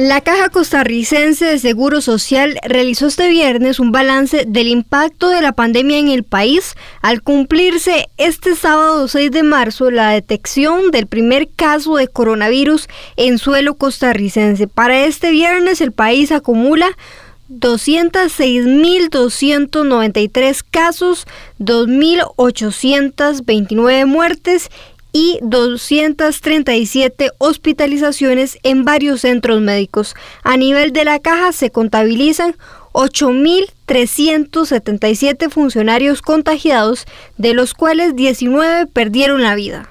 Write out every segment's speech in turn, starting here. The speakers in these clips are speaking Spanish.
La Caja Costarricense de Seguro Social realizó este viernes un balance del impacto de la pandemia en el país al cumplirse este sábado 6 de marzo la detección del primer caso de coronavirus en suelo costarricense. Para este viernes el país acumula 206.293 casos, 2.829 muertes y 237 hospitalizaciones en varios centros médicos. A nivel de la caja se contabilizan 8.377 funcionarios contagiados, de los cuales 19 perdieron la vida.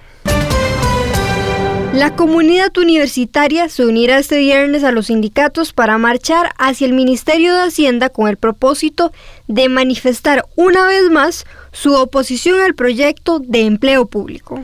La comunidad universitaria se unirá este viernes a los sindicatos para marchar hacia el Ministerio de Hacienda con el propósito de manifestar una vez más su oposición al proyecto de empleo público.